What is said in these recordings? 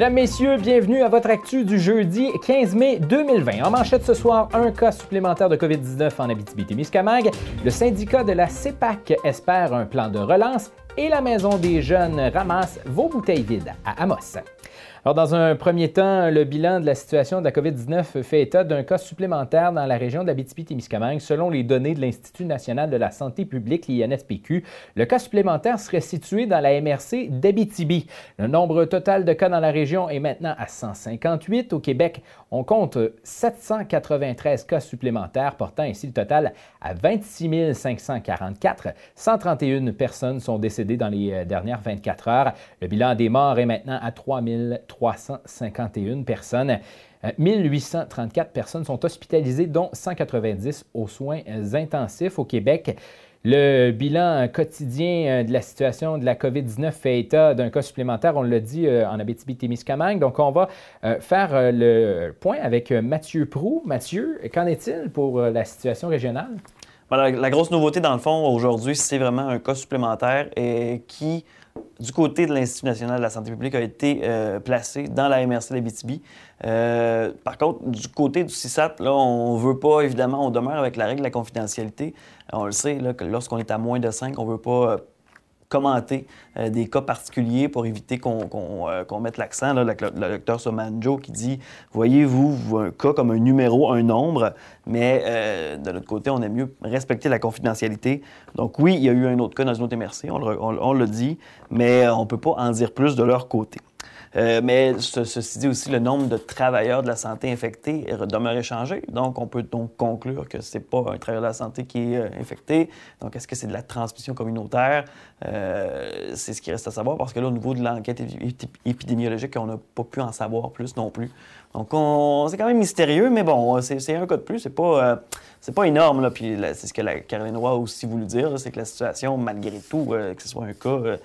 Mesdames, Messieurs, bienvenue à votre actu du jeudi 15 mai 2020. En manchette ce soir, un cas supplémentaire de COVID-19 en Abitibi-Témiscamingue. Le syndicat de la CEPAC espère un plan de relance et la Maison des Jeunes ramasse vos bouteilles vides à Amos. Alors, dans un premier temps, le bilan de la situation de la COVID-19 fait état d'un cas supplémentaire dans la région d'Abitibi-Témiscamingue. Selon les données de l'Institut national de la santé publique, l'INSPQ, le cas supplémentaire serait situé dans la MRC d'Abitibi. Le nombre total de cas dans la région est maintenant à 158. Au Québec, on compte 793 cas supplémentaires, portant ainsi le total à 26 544. 131 personnes sont décédées dans les euh, dernières 24 heures. Le bilan des morts est maintenant à 3 351 personnes. 1834 euh, personnes sont hospitalisées, dont 190 aux soins intensifs au Québec. Le bilan quotidien euh, de la situation de la COVID-19 fait état d'un cas supplémentaire, on l'a dit, euh, en Abitibi-Témiscamingue. Donc, on va faire le point avec Mathieu Prou. Mathieu, qu'en est-il pour la situation régionale? La grosse nouveauté, dans le fond, aujourd'hui, c'est vraiment un cas supplémentaire et qui du côté de l'Institut national de la santé publique a été euh, placé dans la MRC d'Abitibi. Euh, par contre, du côté du CISAT, là, on veut pas, évidemment, on demeure avec la règle de la confidentialité. On le sait, là, que lorsqu'on est à moins de 5, on veut pas commenter euh, des cas particuliers pour éviter qu'on euh, mette l'accent. Le, le, docteur Somanjo qui dit Voyez-vous un cas comme un numéro, un nombre, mais euh, de l'autre côté, on aime mieux respecter la confidentialité. Donc, oui, il y a eu un autre cas dans une autre MRC, on le, on le dit, mais on ne peut pas en dire plus de leur côté. Euh, mais ceci dit aussi, le nombre de travailleurs de la santé infectés demeure échangé. Donc, on peut donc conclure que ce n'est pas un travailleur de la santé qui est euh, infecté. Donc, est-ce que c'est de la transmission communautaire? Euh, c'est ce qui reste à savoir parce que là, au niveau de l'enquête épidémiologique, on n'a pas pu en savoir plus non plus. Donc, c'est quand même mystérieux, mais bon, c'est un cas de plus. C'est pas, c'est pas énorme. Là. Puis c'est ce que la Caroline Roy a aussi voulu dire, c'est que la situation, malgré tout, que ce soit un cas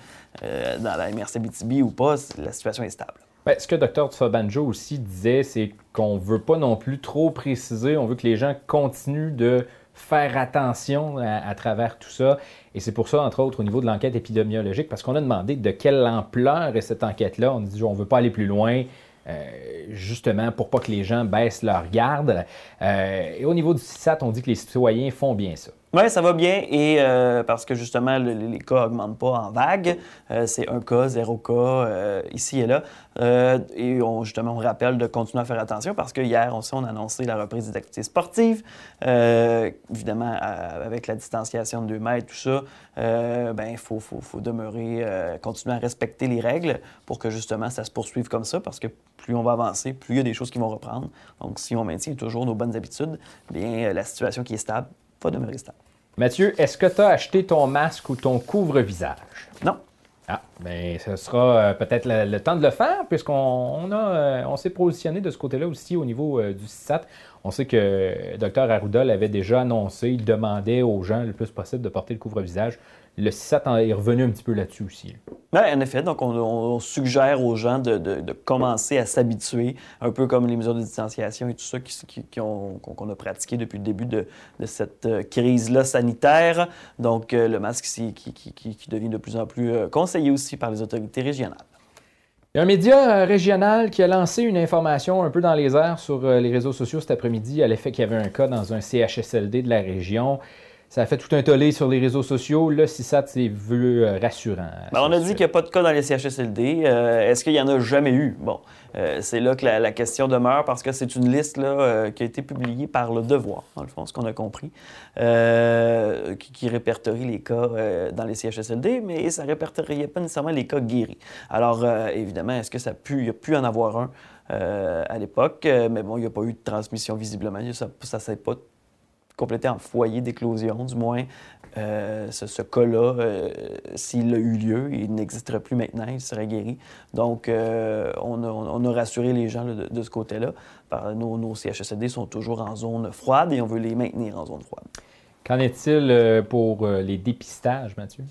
euh, dans la MRC BTB ou pas, la situation est stable. Bien, ce que Dr. Tsobanjo aussi disait, c'est qu'on veut pas non plus trop préciser, on veut que les gens continuent de faire attention à, travers tout ça. Et c'est pour ça, entre autres, au niveau de l'enquête épidémiologique, parce qu'on a demandé de quelle ampleur est cette enquête-là. On dit on ne veut pas aller plus loin. Euh, justement pour pas que les gens baissent leur garde. Euh, et au niveau du CISAT, on dit que les citoyens font bien ça. Oui, ça va bien et euh, parce que justement, les cas n'augmentent pas en vague. Euh, c'est un cas, zéro cas, euh, ici et là. et on, justement, on rappelle de continuer à faire attention parce que hier, on, on a annoncé la reprise des activités sportives. évidemment, avec la distanciation de 2 mètres, tout ça, ben, il faut, faut, faut, demeurer, continuer à respecter les règles pour que justement ça se poursuive comme ça parce que plus on va avancer, plus il y a des choses qui vont reprendre. Donc, si on maintient toujours nos bonnes habitudes, bien, la situation qui est stable va demeurer stable. Mathieu, est-ce que tu as acheté ton masque ou ton couvre-visage? Non. Ah, bien, ce sera euh, peut-être le, temps de le faire, puisqu'on euh, on s'est positionné de ce côté-là aussi au niveau euh, du CISAT. On sait que Dr Arruda l'avait déjà annoncé, il demandait aux gens le plus possible de porter le couvre-visage le CISAT est revenu un petit peu là-dessus aussi. Oui, en effet. Donc, on, suggère aux gens de, commencer à s'habituer, un peu comme les mesures de distanciation et tout ça qu'on a pratiqué depuis le début de, cette euh, crise-là sanitaire. Donc, euh, le masque qui, devient de plus en plus euh, conseillé aussi par les autorités régionales. Un média régional qui a lancé une information un peu dans les airs sur les réseaux sociaux cet après-midi à l'effet qu'il y avait un cas dans un CHSLD de la région. Ça a fait tout un tollé sur les réseaux sociaux. Là, CISAT s'est vu euh, rassurant. Ben, on a dit qu'il n'y a pas de cas dans les CHSLD. Euh, est-ce qu'il y en a jamais eu? Bon, euh, c'est là que la, question demeure parce que c'est une liste là, qui a été publiée par le Devoir, dans le fond, ce qu'on a compris, qui, répertorie les cas dans les CHSLD, mais ça ne répertoriait pas nécessairement les cas guéris. Alors, évidemment, est-ce que ça a pu, il y a pu en avoir un à l'époque? mais bon, il n'y a pas eu de transmission visiblement. Ça ne s'est pas complété en foyer d'éclosion, du moins. Euh, ce, cas-là, euh, s'il a eu lieu, il n'existerait plus maintenant, il serait guéri. Donc, euh, on, a, rassuré les gens de, ce côté-là. Nos, nos sont toujours en zone froide et on veut les maintenir en zone froide. Qu'en est-il pour les dépistages, Mathieu?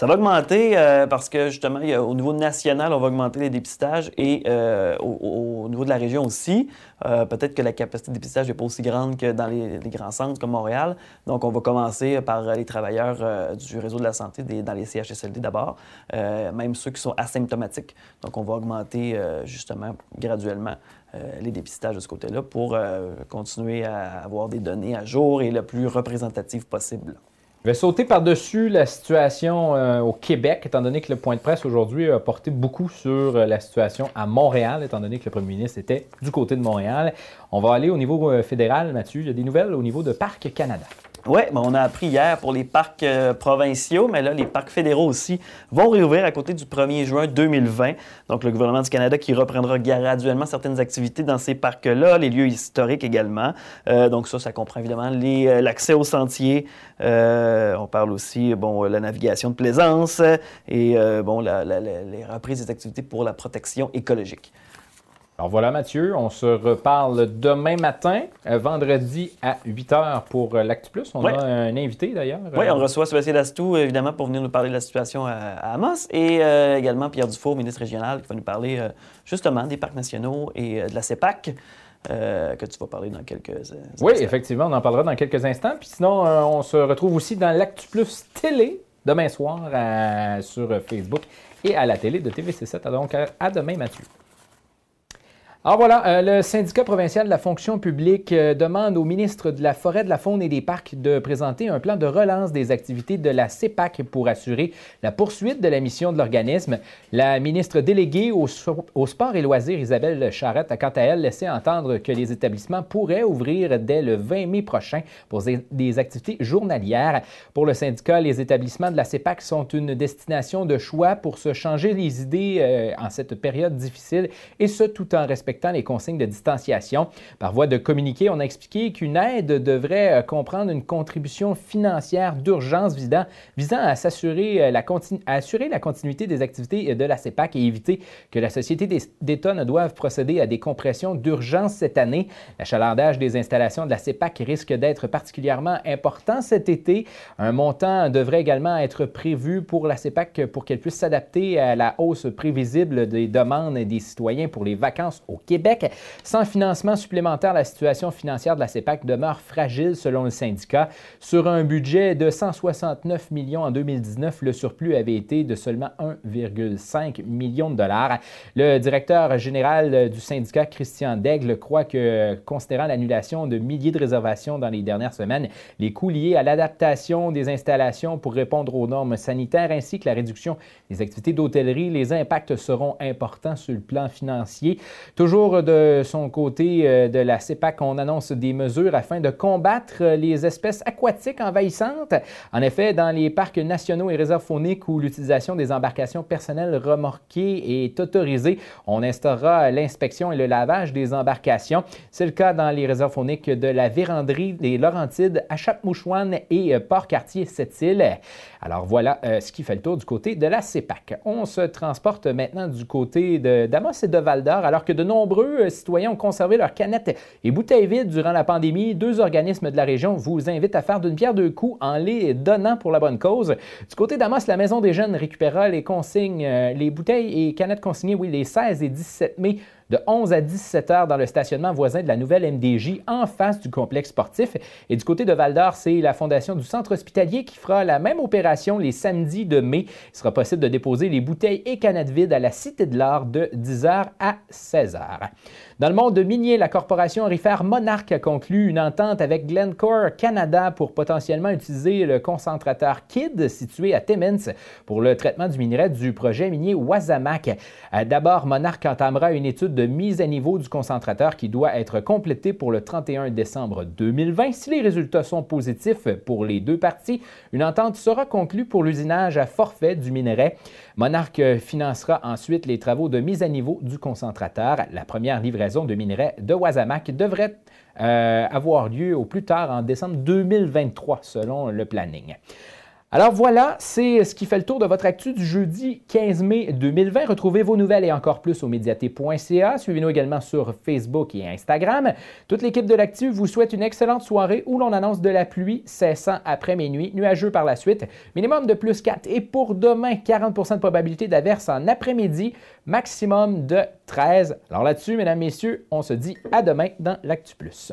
Ça va augmenter euh, parce que justement, au niveau national, on va augmenter les dépistages et euh, au, niveau de la région aussi. Euh, peut-être que la capacité de dépistage n'est pas aussi grande que dans les, grands centres comme Montréal. Donc, on va commencer par les travailleurs du réseau de la santé dans les CHSLD d'abord, même ceux qui sont asymptomatiques. Donc, on va augmenter justement graduellement les dépistages de ce côté-là pour continuer à avoir des données à jour et le plus représentatives possible. Je vais sauter par-dessus la situation euh, au Québec, étant donné que le point de presse aujourd'hui a porté beaucoup sur euh, la situation à Montréal, étant donné que le premier ministre était du côté de Montréal. On va aller au niveau euh, fédéral, Mathieu. Il y a des nouvelles au niveau de Parc Canada. Oui, ben on a appris hier pour les parcs euh, provinciaux, mais là, les parcs fédéraux aussi vont réouvrir à côté du 1er juin 2020. Donc, le gouvernement du Canada qui reprendra graduellement certaines activités dans ces parcs-là, les lieux historiques également. Euh, donc, ça, ça comprend évidemment euh, l'accès aux sentiers. on parle aussi, bon, la navigation de plaisance et, bon, les reprises des activités pour la protection écologique. Alors voilà Mathieu, on se reparle demain matin, euh, vendredi à 8h pour euh, l'Actu Plus. On a un invité d'ailleurs. Oui, on reçoit Sébastien Dastou, évidemment, pour venir nous parler de la situation à, Amos et euh, également Pierre Dufour, ministre régional, qui va nous parler justement des parcs nationaux et de la CEPAC. que tu vas parler dans quelques instants. Oui, effectivement, on en parlera dans quelques instants. Puis sinon, on se retrouve aussi dans l'Actu Plus télé demain soir sur Facebook et à la télé de TVC7. Donc, à demain, Mathieu. Alors voilà, euh, le syndicat provincial de la fonction publique euh, demande au ministre de la Forêt, de la Faune et des Parcs de présenter un plan de relance des activités de la CEPAC pour assurer la poursuite de la mission de l'organisme. La ministre déléguée au, au, sport et loisirs, Isabelle Charrette, a quant à elle laissé entendre que les établissements pourraient ouvrir dès le 20 mai prochain pour des activités journalières. Pour le syndicat, les établissements de la CEPAC sont une destination de choix pour se changer les idées euh, en cette période difficile et ce tout en respectant les consignes de distanciation. Par voie de communiqué, on a expliqué qu'une aide devrait euh, comprendre une contribution financière d'urgence visant, visant à, s'assurer euh, la assurer la continuité des activités de la CEPAC et éviter que la Société d'État ne doive procéder à des compressions d'urgence cette année. L'achalandage des installations de la CEPAC risque d'être particulièrement important cet été. Un montant devrait également être prévu pour la CEPAC pour qu'elle puisse s'adapter à la hausse prévisible des demandes des citoyens pour les vacances au Québec. Sans financement supplémentaire, la situation financière de la CEPAC demeure fragile selon le syndicat. Sur un budget de 169 millions en 2019, le surplus avait été de seulement 1,5 million de dollars. Le directeur général du syndicat, Christian Daigle, croit que, considérant l'annulation de milliers de réservations dans les dernières semaines, les coûts liés à l'adaptation des installations pour répondre aux normes sanitaires ainsi que la réduction des activités d'hôtellerie, les impacts seront importants sur le plan financier. Toujours de son côté euh, de la CEPAC, on annonce des mesures afin de combattre les espèces aquatiques envahissantes. En effet, dans les parcs nationaux et réserves fauniques où l'utilisation des embarcations personnelles remorquées est autorisée, on instaurera l'inspection et le lavage des embarcations. C'est le cas dans les réserves fauniques de la Véranderie, des Laurentides, Achap-Mouchouane et euh, Port-Cartier-Sept-Îles. Alors voilà euh, ce qui fait le tour du côté de la CEPAC. On se transporte maintenant du côté d'Amos et de Val-d'Or, alors que de nombreux nombreux euh, citoyens ont conservé leurs canettes et bouteilles vides durant la pandémie. Deux organismes de la région vous invitent à faire d'une pierre deux coups en les donnant pour la bonne cause. Du côté d'Amos, la Maison des Jeunes récupéra les consignes, euh, les bouteilles et canettes consignées, oui, les 16 et 17 mai de 11 à 17 heures dans le stationnement voisin de la nouvelle MDJ en face du complexe sportif. Et du côté de Val d'Or, c'est la fondation du centre hospitalier qui fera la même opération les samedis de mai. Il sera possible de déposer les bouteilles et canettes vides à la Cité de l'Art de 10h à 16h. Dans le monde minier, la corporation aurifère Monarch a conclu une entente avec Glencore Canada pour potentiellement utiliser le concentrateur KID situé à Timmins pour le traitement du minerai du projet minier Wasamac. Euh, d'abord, Monarch entamera une étude de mise à niveau du concentrateur qui doit être complétée pour le 31 décembre 2020. Si les résultats sont positifs pour les deux parties, une entente sera conclue pour l'usinage à forfait du minerai. Monarch financera ensuite les travaux de mise à niveau du concentrateur. La première livraison de minerais de Wasamac devrait euh, avoir lieu au plus tard en décembre 2023 selon le planning. Alors voilà, c'est ce qui fait le tour de votre actu du jeudi 15 mai 2020. Retrouvez vos nouvelles et encore plus au médiaté.ca. Suivez-nous également sur Facebook et Instagram. Toute l'équipe de l'actu vous souhaite une excellente soirée où l'on annonce de la pluie cessant après minuit, nuageux par la suite, minimum de plus 4 et pour demain 40% de probabilité d'averse en après-midi, maximum de 13. Alors là-dessus, mesdames, messieurs, on se dit à demain dans l'Actu Plus.